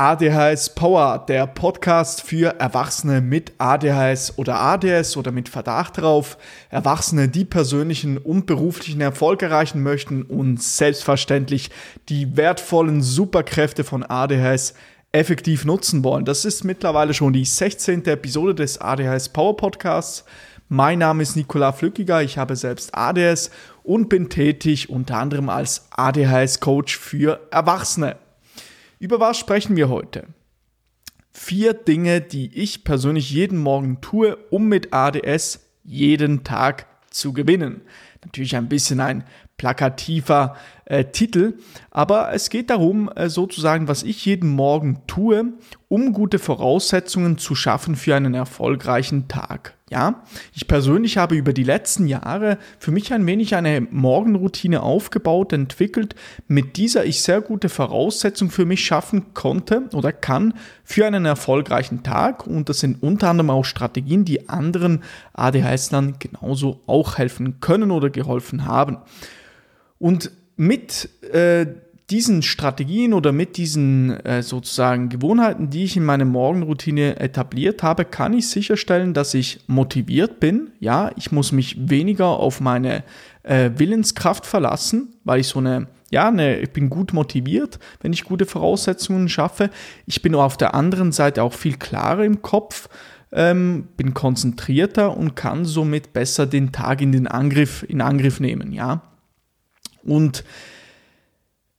ADHS Power, der Podcast für Erwachsene mit ADHS oder ADS oder mit Verdacht darauf. Erwachsene, die persönlichen und beruflichen Erfolg erreichen möchten und selbstverständlich die wertvollen Superkräfte von ADHS effektiv nutzen wollen. Das ist mittlerweile schon die 16. Episode des ADHS Power Podcasts. Mein Name ist Nikola Flückiger, ich habe selbst ADS und bin tätig unter anderem als ADHS Coach für Erwachsene. Über was sprechen wir heute? Vier Dinge, die ich persönlich jeden Morgen tue, um mit ADS jeden Tag zu gewinnen. Natürlich ein bisschen ein plakativer äh, Titel, aber es geht darum, äh, sozusagen, was ich jeden Morgen tue, um gute Voraussetzungen zu schaffen für einen erfolgreichen Tag. Ja, ich persönlich habe über die letzten Jahre für mich ein wenig eine Morgenroutine aufgebaut, entwickelt, mit dieser ich sehr gute Voraussetzungen für mich schaffen konnte oder kann für einen erfolgreichen Tag. Und das sind unter anderem auch Strategien, die anderen ADHS-Lern genauso auch helfen können oder geholfen haben. Und mit äh, diesen Strategien oder mit diesen äh, sozusagen Gewohnheiten, die ich in meiner Morgenroutine etabliert habe, kann ich sicherstellen, dass ich motiviert bin. Ja, ich muss mich weniger auf meine äh, Willenskraft verlassen, weil ich so eine ja, eine, ich bin gut motiviert, wenn ich gute Voraussetzungen schaffe. Ich bin auf der anderen Seite auch viel klarer im Kopf, ähm, bin konzentrierter und kann somit besser den Tag in den Angriff, in Angriff nehmen, ja. Und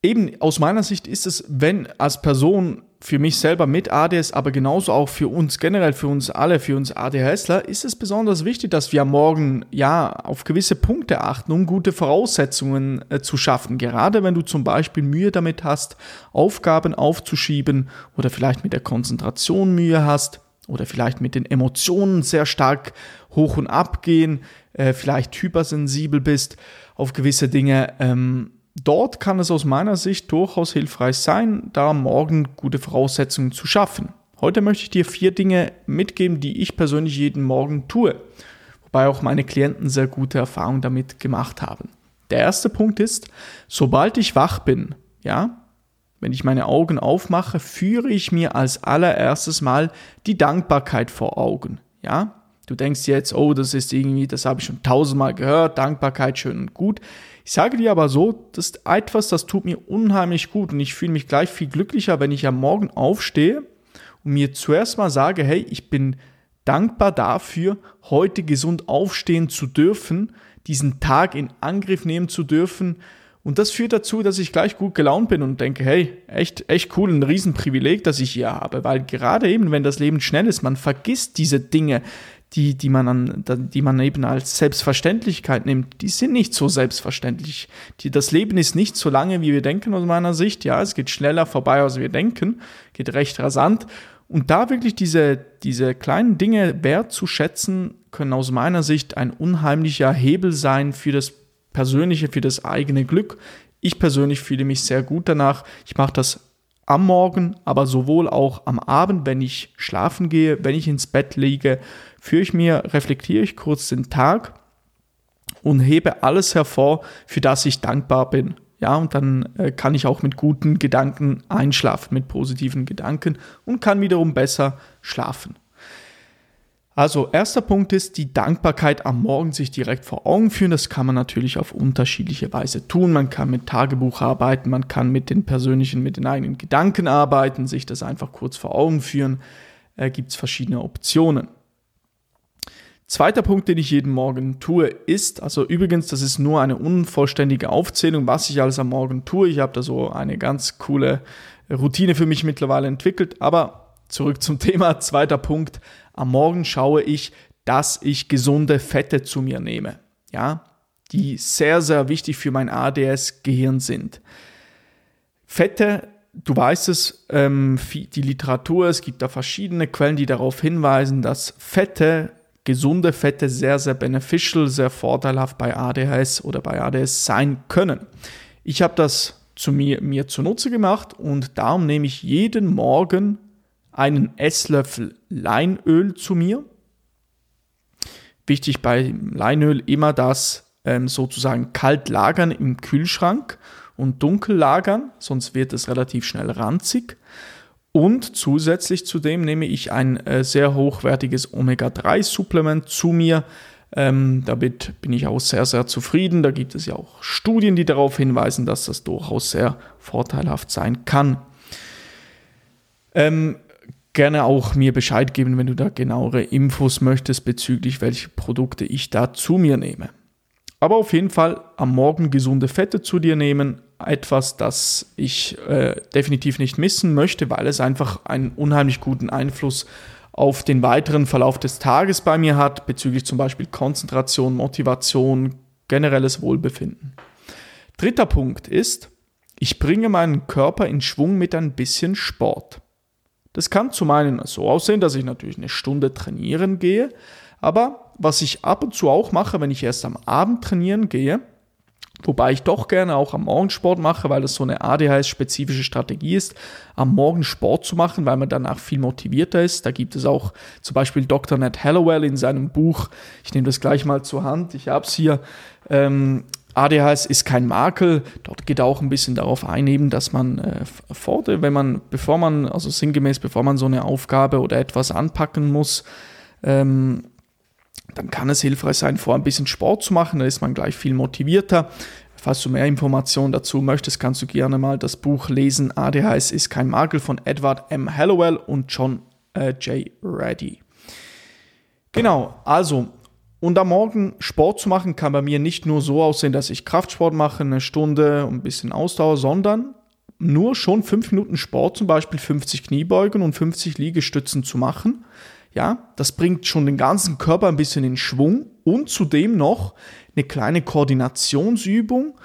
eben aus meiner Sicht ist es, wenn als Person für mich selber mit ADS, aber genauso auch für uns generell, für uns alle, für uns ADHSler, ist es besonders wichtig, dass wir morgen ja auf gewisse Punkte achten, um gute Voraussetzungen äh, zu schaffen. Gerade wenn du zum Beispiel Mühe damit hast, Aufgaben aufzuschieben oder vielleicht mit der Konzentration Mühe hast oder vielleicht mit den Emotionen sehr stark hoch und ab gehen, äh, vielleicht hypersensibel bist auf gewisse Dinge. Ähm, dort kann es aus meiner Sicht durchaus hilfreich sein, da morgen gute Voraussetzungen zu schaffen. Heute möchte ich dir vier Dinge mitgeben, die ich persönlich jeden Morgen tue, wobei auch meine Klienten sehr gute Erfahrungen damit gemacht haben. Der erste Punkt ist, sobald ich wach bin, ja, wenn ich meine Augen aufmache, führe ich mir als allererstes mal die Dankbarkeit vor Augen, ja. Du denkst jetzt, oh, das ist irgendwie, das habe ich schon tausendmal gehört, Dankbarkeit schön und gut. Ich sage dir aber so, das ist etwas, das tut mir unheimlich gut und ich fühle mich gleich viel glücklicher, wenn ich am Morgen aufstehe und mir zuerst mal sage, hey, ich bin dankbar dafür, heute gesund aufstehen zu dürfen, diesen Tag in Angriff nehmen zu dürfen. Und das führt dazu, dass ich gleich gut gelaunt bin und denke, hey, echt, echt cool, ein Riesenprivileg, das ich hier habe. Weil gerade eben, wenn das Leben schnell ist, man vergisst diese Dinge, die, die, man an, die man eben als Selbstverständlichkeit nimmt, die sind nicht so selbstverständlich. Die, das Leben ist nicht so lange, wie wir denken aus meiner Sicht. Ja, es geht schneller vorbei, als wir denken, geht recht rasant. Und da wirklich diese, diese kleinen Dinge wertzuschätzen, können aus meiner Sicht ein unheimlicher Hebel sein für das persönliche, für das eigene Glück. Ich persönlich fühle mich sehr gut danach. Ich mache das am Morgen, aber sowohl auch am Abend, wenn ich schlafen gehe, wenn ich ins Bett liege, führe ich mir, reflektiere ich kurz den Tag und hebe alles hervor, für das ich dankbar bin. Ja, und dann äh, kann ich auch mit guten Gedanken einschlafen, mit positiven Gedanken und kann wiederum besser schlafen. Also erster Punkt ist die Dankbarkeit am Morgen sich direkt vor Augen führen. Das kann man natürlich auf unterschiedliche Weise tun. Man kann mit Tagebuch arbeiten, man kann mit den persönlichen, mit den eigenen Gedanken arbeiten, sich das einfach kurz vor Augen führen. Äh, Gibt es verschiedene Optionen. Zweiter Punkt, den ich jeden Morgen tue, ist, also übrigens, das ist nur eine unvollständige Aufzählung, was ich alles am Morgen tue. Ich habe da so eine ganz coole Routine für mich mittlerweile entwickelt, aber zurück zum Thema. Zweiter Punkt, am Morgen schaue ich, dass ich gesunde Fette zu mir nehme. Ja, die sehr, sehr wichtig für mein ADS-Gehirn sind. Fette, du weißt es, ähm, die Literatur, es gibt da verschiedene Quellen, die darauf hinweisen, dass Fette, gesunde Fette sehr, sehr beneficial, sehr vorteilhaft bei ADHS oder bei ADS sein können. Ich habe das zu mir, mir zunutze gemacht und darum nehme ich jeden Morgen einen Esslöffel Leinöl zu mir. Wichtig bei Leinöl immer das ähm, sozusagen kalt lagern im Kühlschrank und dunkel lagern, sonst wird es relativ schnell ranzig. Und zusätzlich zu dem nehme ich ein äh, sehr hochwertiges Omega-3-Supplement zu mir. Ähm, damit bin ich auch sehr, sehr zufrieden. Da gibt es ja auch Studien, die darauf hinweisen, dass das durchaus sehr vorteilhaft sein kann. Ähm, gerne auch mir Bescheid geben, wenn du da genauere Infos möchtest bezüglich welche Produkte ich da zu mir nehme. Aber auf jeden Fall am Morgen gesunde Fette zu dir nehmen, etwas, das ich äh, definitiv nicht missen möchte, weil es einfach einen unheimlich guten Einfluss auf den weiteren Verlauf des Tages bei mir hat, bezüglich zum Beispiel Konzentration, Motivation, generelles Wohlbefinden. Dritter Punkt ist, ich bringe meinen Körper in Schwung mit ein bisschen Sport. Das kann zum einen so aussehen, dass ich natürlich eine Stunde trainieren gehe, aber was ich ab und zu auch mache, wenn ich erst am Abend trainieren gehe, Wobei ich doch gerne auch am Morgen Sport mache, weil das so eine ADHS-spezifische Strategie ist, am Morgen Sport zu machen, weil man danach viel motivierter ist. Da gibt es auch zum Beispiel Dr. Ned Hallowell in seinem Buch, ich nehme das gleich mal zur Hand, ich habe es hier, ähm, ADHS ist kein Makel. Dort geht auch ein bisschen darauf ein, eben, dass man äh, vor, wenn man, bevor man, also sinngemäß, bevor man so eine Aufgabe oder etwas anpacken muss, ähm, dann kann es hilfreich sein, vor ein bisschen Sport zu machen, da ist man gleich viel motivierter. Falls du mehr Informationen dazu möchtest, kannst du gerne mal das Buch lesen. ADHS ist kein Makel von Edward M. Hallowell und John äh, J. Reddy. Genau, also, und am Morgen Sport zu machen, kann bei mir nicht nur so aussehen, dass ich Kraftsport mache, eine Stunde und ein bisschen Ausdauer, sondern nur schon fünf Minuten Sport, zum Beispiel 50 Kniebeugen und 50 Liegestützen zu machen ja, das bringt schon den ganzen Körper ein bisschen in Schwung und zudem noch eine kleine Koordinationsübung,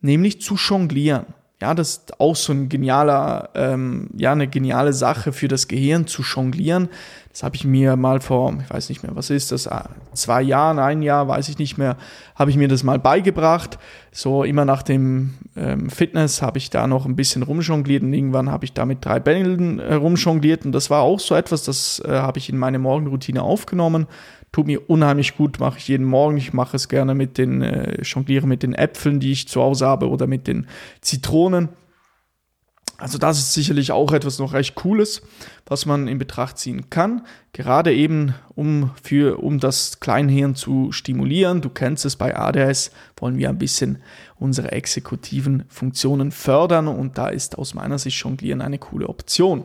nämlich zu jonglieren. Ja, das ist auch so ein genialer, ähm, ja, eine geniale Sache für das Gehirn zu jonglieren. Das habe ich mir mal vor, ich weiß nicht mehr, was ist das, ah, zwei Jahren, ein Jahr, weiß ich nicht mehr, habe ich mir das mal beigebracht. So immer nach dem ähm, Fitness habe ich da noch ein bisschen rumjongliert und irgendwann habe ich da mit drei Bällen äh, rumjongliert und das war auch so etwas, das äh, habe ich in meine Morgenroutine aufgenommen tut mir unheimlich gut, mache ich jeden Morgen. Ich mache es gerne mit den, äh, jongliere mit den Äpfeln, die ich zu Hause habe oder mit den Zitronen. Also das ist sicherlich auch etwas noch recht Cooles, was man in Betracht ziehen kann. Gerade eben, um, für, um das Kleinhirn zu stimulieren. Du kennst es bei ADS, wollen wir ein bisschen unsere exekutiven Funktionen fördern und da ist aus meiner Sicht Jonglieren eine coole Option.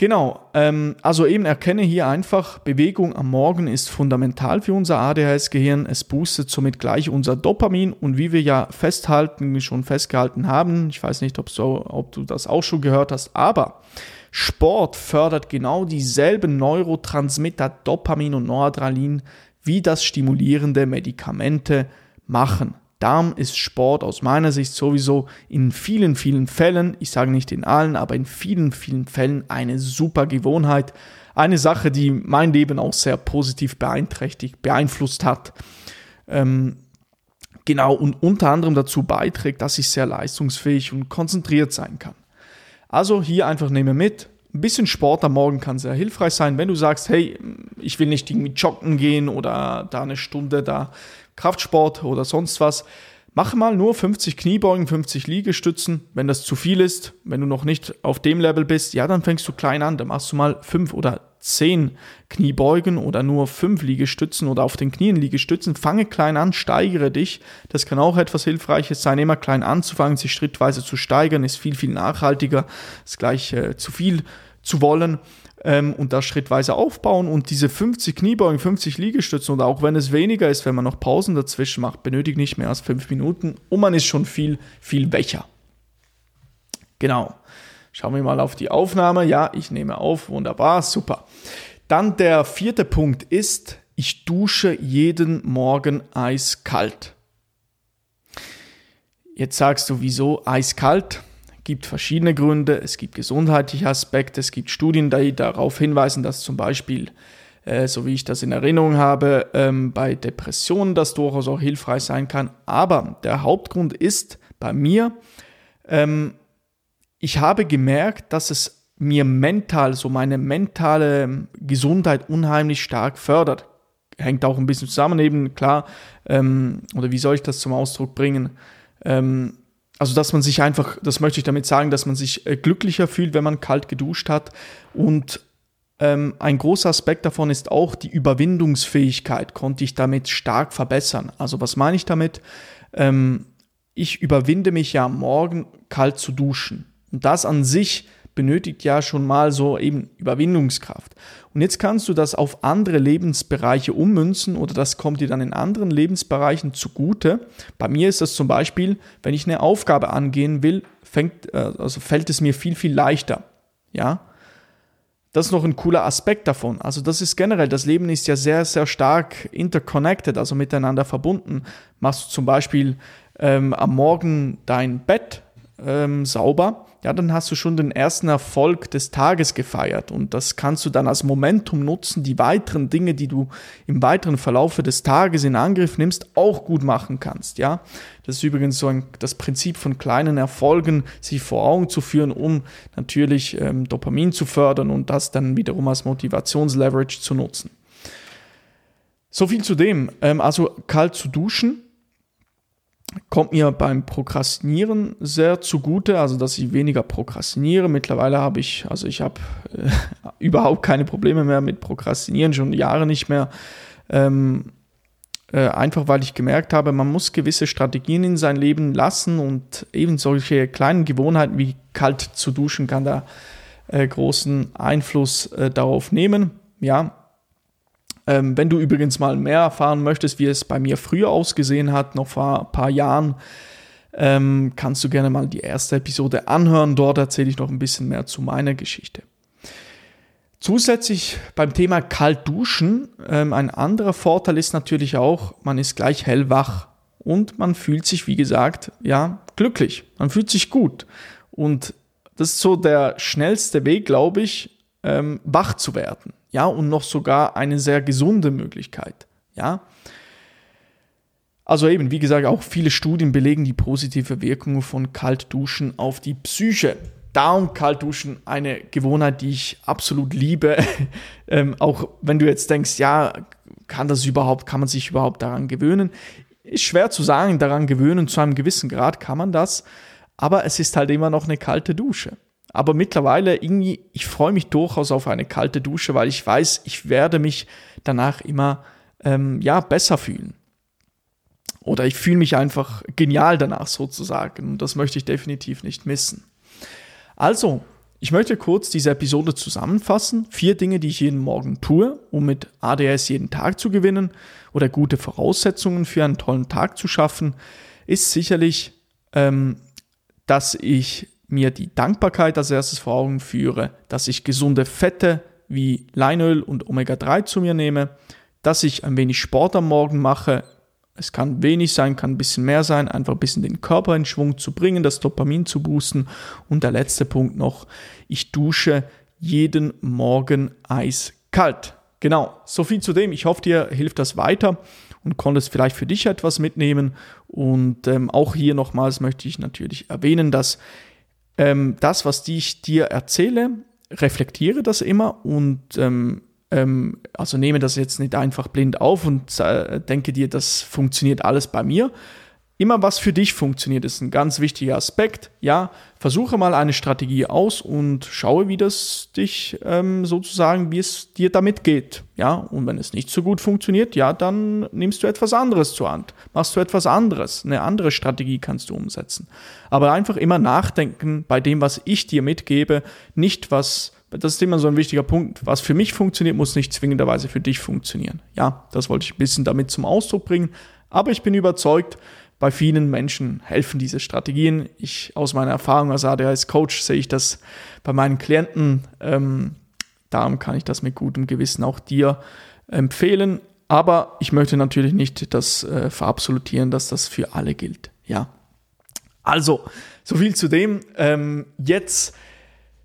Genau, ähm, also eben erkenne hier einfach, Bewegung am Morgen ist fundamental für unser ADHS-Gehirn. Es boostet somit gleich unser Dopamin und wie wir ja festhalten, schon festgehalten haben, ich weiß nicht, ob, so, ob du das auch schon gehört hast, aber Sport fördert genau dieselben Neurotransmitter Dopamin und Noradrenalin, wie das stimulierende Medikamente machen. Darum ist Sport aus meiner Sicht sowieso in vielen, vielen Fällen, ich sage nicht in allen, aber in vielen, vielen Fällen eine super Gewohnheit. Eine Sache, die mein Leben auch sehr positiv beeinträchtigt, beeinflusst hat. Ähm, genau, und unter anderem dazu beiträgt, dass ich sehr leistungsfähig und konzentriert sein kann. Also hier einfach nehme mit. Ein bisschen Sport am Morgen kann sehr hilfreich sein, wenn du sagst, hey, ich will nicht irgendwie joggen gehen oder da eine Stunde da Kraftsport oder sonst was. Mach mal nur 50 Kniebeugen, 50 Liegestützen. Wenn das zu viel ist, wenn du noch nicht auf dem Level bist, ja, dann fängst du klein an. Dann machst du mal 5 oder 10 Kniebeugen oder nur 5 Liegestützen oder auf den Knien Liegestützen. Fange klein an, steigere dich. Das kann auch etwas Hilfreiches sein. Immer klein anzufangen, sich schrittweise zu steigern, ist viel, viel nachhaltiger. Ist gleich äh, zu viel zu wollen ähm, und das schrittweise aufbauen und diese 50 Kniebeugen, 50 Liegestützen oder auch wenn es weniger ist, wenn man noch Pausen dazwischen macht, benötigt nicht mehr als 5 Minuten und man ist schon viel, viel wächer. Genau. Schauen wir mal auf die Aufnahme. Ja, ich nehme auf. Wunderbar, super. Dann der vierte Punkt ist, ich dusche jeden Morgen eiskalt. Jetzt sagst du, wieso eiskalt? Gibt verschiedene Gründe. Es gibt gesundheitliche Aspekte, es gibt Studien, die darauf hinweisen, dass zum Beispiel, äh, so wie ich das in Erinnerung habe, ähm, bei Depressionen das durchaus auch hilfreich sein kann. Aber der Hauptgrund ist bei mir, ähm, ich habe gemerkt, dass es mir mental, so meine mentale Gesundheit unheimlich stark fördert. Hängt auch ein bisschen zusammen eben, klar, ähm, oder wie soll ich das zum Ausdruck bringen? Ähm, also dass man sich einfach, das möchte ich damit sagen, dass man sich äh, glücklicher fühlt, wenn man kalt geduscht hat. Und ähm, ein großer Aspekt davon ist auch die Überwindungsfähigkeit, konnte ich damit stark verbessern. Also was meine ich damit? Ähm, ich überwinde mich ja morgen kalt zu duschen. Und das an sich benötigt ja schon mal so eben Überwindungskraft. Und jetzt kannst du das auf andere Lebensbereiche ummünzen oder das kommt dir dann in anderen Lebensbereichen zugute. Bei mir ist das zum Beispiel, wenn ich eine Aufgabe angehen will, fängt, äh, also fällt es mir viel, viel leichter. Ja, das ist noch ein cooler Aspekt davon. Also das ist generell, das Leben ist ja sehr, sehr stark interconnected, also miteinander verbunden. Machst du zum Beispiel ähm, am Morgen dein Bett ähm, sauber, ja, dann hast du schon den ersten Erfolg des Tages gefeiert und das kannst du dann als Momentum nutzen, die weiteren Dinge, die du im weiteren Verlaufe des Tages in Angriff nimmst, auch gut machen kannst, ja. Das ist übrigens so ein, das Prinzip von kleinen Erfolgen, sich vor Augen zu führen, um natürlich ähm, Dopamin zu fördern und das dann wiederum als Motivationsleverage zu nutzen. So viel zu dem. Ähm, also kalt zu duschen kommt mir beim Prokrastinieren sehr zugute, also dass ich weniger prokrastiniere. Mittlerweile habe ich, also ich habe äh, überhaupt keine Probleme mehr mit Prokrastinieren, schon Jahre nicht mehr. Ähm, äh, einfach weil ich gemerkt habe, man muss gewisse Strategien in sein Leben lassen und eben solche kleinen Gewohnheiten wie kalt zu duschen kann da äh, großen Einfluss äh, darauf nehmen. Ja, ähm, wenn du übrigens mal mehr erfahren möchtest, wie es bei mir früher ausgesehen hat, noch vor ein paar Jahren, ähm, kannst du gerne mal die erste Episode anhören. Dort erzähle ich noch ein bisschen mehr zu meiner Geschichte. Zusätzlich beim Thema kalt duschen, ähm, ein anderer Vorteil ist natürlich auch, man ist gleich hellwach und man fühlt sich, wie gesagt, ja, glücklich. Man fühlt sich gut. Und das ist so der schnellste Weg, glaube ich, ähm, wach zu werden ja, und noch sogar eine sehr gesunde Möglichkeit, ja. Also eben, wie gesagt, auch viele Studien belegen die positive Wirkung von Kaltduschen auf die Psyche. Darum Kaltduschen eine Gewohnheit, die ich absolut liebe. ähm, auch wenn du jetzt denkst, ja, kann das überhaupt, kann man sich überhaupt daran gewöhnen? Ist schwer zu sagen, daran gewöhnen, zu einem gewissen Grad kann man das, aber es ist halt immer noch eine kalte Dusche. Aber mittlerweile irgendwie, ich freue mich durchaus auf eine kalte Dusche, weil ich weiß, ich werde mich danach immer ähm, ja, besser fühlen. Oder ich fühle mich einfach genial danach sozusagen. Und das möchte ich definitiv nicht missen. Also, ich möchte kurz diese Episode zusammenfassen. Vier Dinge, die ich jeden Morgen tue, um mit ADS jeden Tag zu gewinnen oder gute Voraussetzungen für einen tollen Tag zu schaffen, ist sicherlich, ähm, dass ich mir die Dankbarkeit als erstes vor Augen führe, dass ich gesunde Fette wie Leinöl und Omega-3 zu mir nehme, dass ich ein wenig Sport am Morgen mache. Es kann wenig sein, kann ein bisschen mehr sein, einfach ein bisschen den Körper in Schwung zu bringen, das Dopamin zu boosten. Und der letzte Punkt noch, ich dusche jeden Morgen eiskalt. Genau, so viel zu dem. Ich hoffe, dir hilft das weiter und konntest vielleicht für dich etwas mitnehmen. Und ähm, auch hier nochmals möchte ich natürlich erwähnen, dass ähm, das, was ich dir erzähle, reflektiere das immer und ähm, ähm, also nehme das jetzt nicht einfach blind auf und äh, denke dir, das funktioniert alles bei mir, Immer was für dich funktioniert, ist ein ganz wichtiger Aspekt. Ja, versuche mal eine Strategie aus und schaue, wie das dich ähm, sozusagen, wie es dir damit geht. Ja, und wenn es nicht so gut funktioniert, ja, dann nimmst du etwas anderes zur Hand. Machst du etwas anderes. Eine andere Strategie kannst du umsetzen. Aber einfach immer nachdenken bei dem, was ich dir mitgebe, nicht was das ist immer so ein wichtiger Punkt. Was für mich funktioniert, muss nicht zwingenderweise für dich funktionieren. Ja, das wollte ich ein bisschen damit zum Ausdruck bringen. Aber ich bin überzeugt, bei vielen Menschen helfen diese Strategien. Ich aus meiner Erfahrung als ADHS-Coach sehe ich das bei meinen Klienten. Ähm, darum kann ich das mit gutem Gewissen auch dir empfehlen. Aber ich möchte natürlich nicht das äh, verabsolutieren, dass das für alle gilt. Ja. Also, so viel zu dem. Ähm, jetzt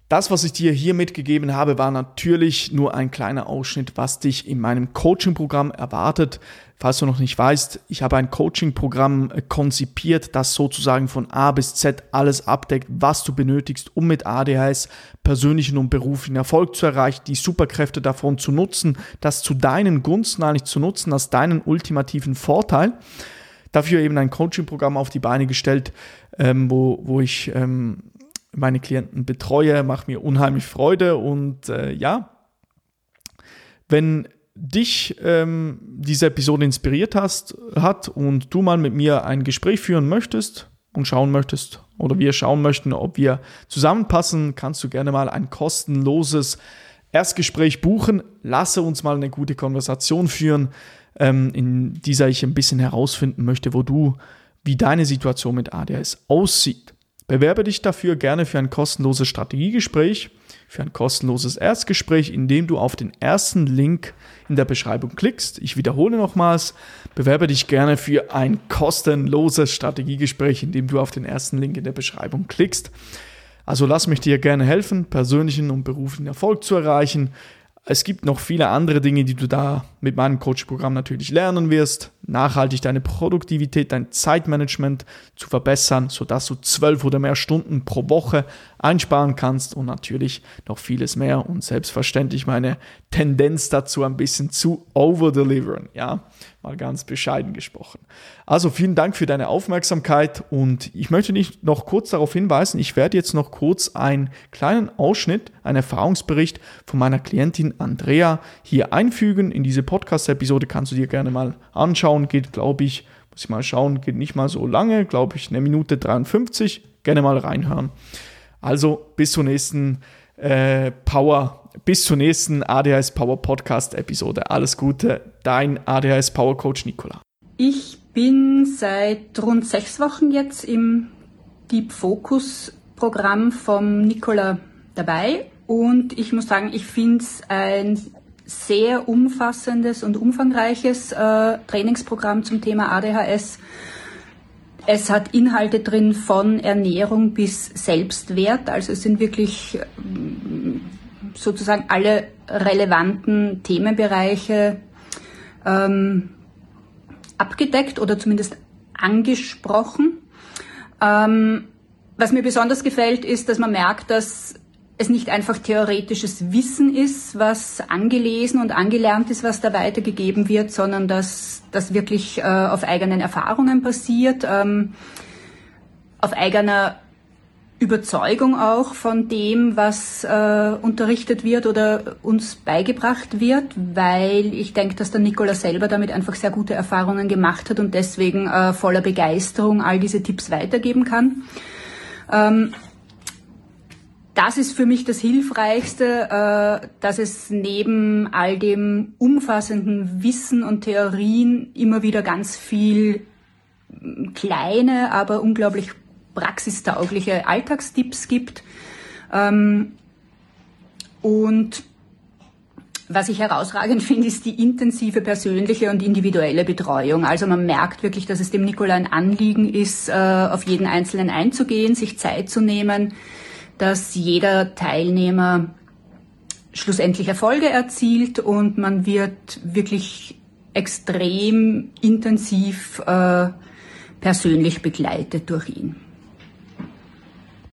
das, was ich dir hier mitgegeben habe, war natürlich nur ein kleiner Ausschnitt, was dich in meinem Coaching-Programm erwartet. Falls du noch nicht weißt, ich habe ein Coaching-Programm äh, konzipiert, das sozusagen von A bis Z alles abdeckt, was du benötigst, um mit ADHS persönlichen und beruflichen Erfolg zu erreichen, die Superkräfte davon zu nutzen, das zu deinen Gunsten eigentlich zu nutzen, als deinen ultimativen Vorteil dafür eben ein Coaching-Programm auf die Beine gestellt, ähm, wo, wo ich ähm, meine Klienten betreue, macht mir unheimlich Freude und äh, ja, wenn dich ähm, diese Episode inspiriert hast, hat und du mal mit mir ein Gespräch führen möchtest und schauen möchtest oder wir schauen möchten, ob wir zusammenpassen, kannst du gerne mal ein kostenloses Erstgespräch buchen. Lasse uns mal eine gute Konversation führen, ähm, in dieser ich ein bisschen herausfinden möchte, wo du, wie deine Situation mit ADHS aussieht. Bewerbe dich dafür gerne für ein kostenloses Strategiegespräch, für ein kostenloses Erstgespräch, indem du auf den ersten Link in der Beschreibung klickst. Ich wiederhole nochmals, bewerbe dich gerne für ein kostenloses Strategiegespräch, indem du auf den ersten Link in der Beschreibung klickst. Also lass mich dir gerne helfen, persönlichen und beruflichen Erfolg zu erreichen. Es gibt noch viele andere Dinge, die du da mit meinem Coach-Programm natürlich lernen wirst. Nachhaltig deine Produktivität, dein Zeitmanagement zu verbessern, sodass du zwölf oder mehr Stunden pro Woche einsparen kannst und natürlich noch vieles mehr und selbstverständlich meine Tendenz dazu ein bisschen zu overdeliveren. Ja, mal ganz bescheiden gesprochen. Also vielen Dank für deine Aufmerksamkeit und ich möchte dich noch kurz darauf hinweisen, ich werde jetzt noch kurz einen kleinen Ausschnitt, einen Erfahrungsbericht von meiner Klientin Andrea hier einfügen. In diese Podcast-Episode kannst du dir gerne mal anschauen. Geht, glaube ich, muss ich mal schauen, geht nicht mal so lange, glaube ich, eine Minute 53. Gerne mal reinhören. Also bis zur nächsten äh, Power bis zur nächsten ADHS Power Podcast Episode. Alles Gute, dein ADHS Power Coach Nicola. Ich bin seit rund sechs Wochen jetzt im Deep Focus Programm vom Nicola dabei und ich muss sagen, ich finde es ein sehr umfassendes und umfangreiches äh, Trainingsprogramm zum Thema ADHS. Es hat Inhalte drin von Ernährung bis Selbstwert, also es sind wirklich sozusagen alle relevanten Themenbereiche ähm, abgedeckt oder zumindest angesprochen. Ähm, was mir besonders gefällt, ist, dass man merkt, dass es nicht einfach theoretisches Wissen ist, was angelesen und angelernt ist, was da weitergegeben wird, sondern dass das wirklich äh, auf eigenen Erfahrungen basiert, ähm, auf eigener Überzeugung auch von dem, was äh, unterrichtet wird oder uns beigebracht wird, weil ich denke, dass der Nikola selber damit einfach sehr gute Erfahrungen gemacht hat und deswegen äh, voller Begeisterung all diese Tipps weitergeben kann. Ähm, das ist für mich das Hilfreichste, äh, dass es neben all dem umfassenden Wissen und Theorien immer wieder ganz viel kleine, aber unglaublich praxistaugliche Alltagstipps gibt. Ähm, und was ich herausragend finde, ist die intensive persönliche und individuelle Betreuung. Also man merkt wirklich, dass es dem Nikola ein Anliegen ist, äh, auf jeden Einzelnen einzugehen, sich Zeit zu nehmen, dass jeder Teilnehmer schlussendlich Erfolge erzielt und man wird wirklich extrem intensiv äh, persönlich begleitet durch ihn.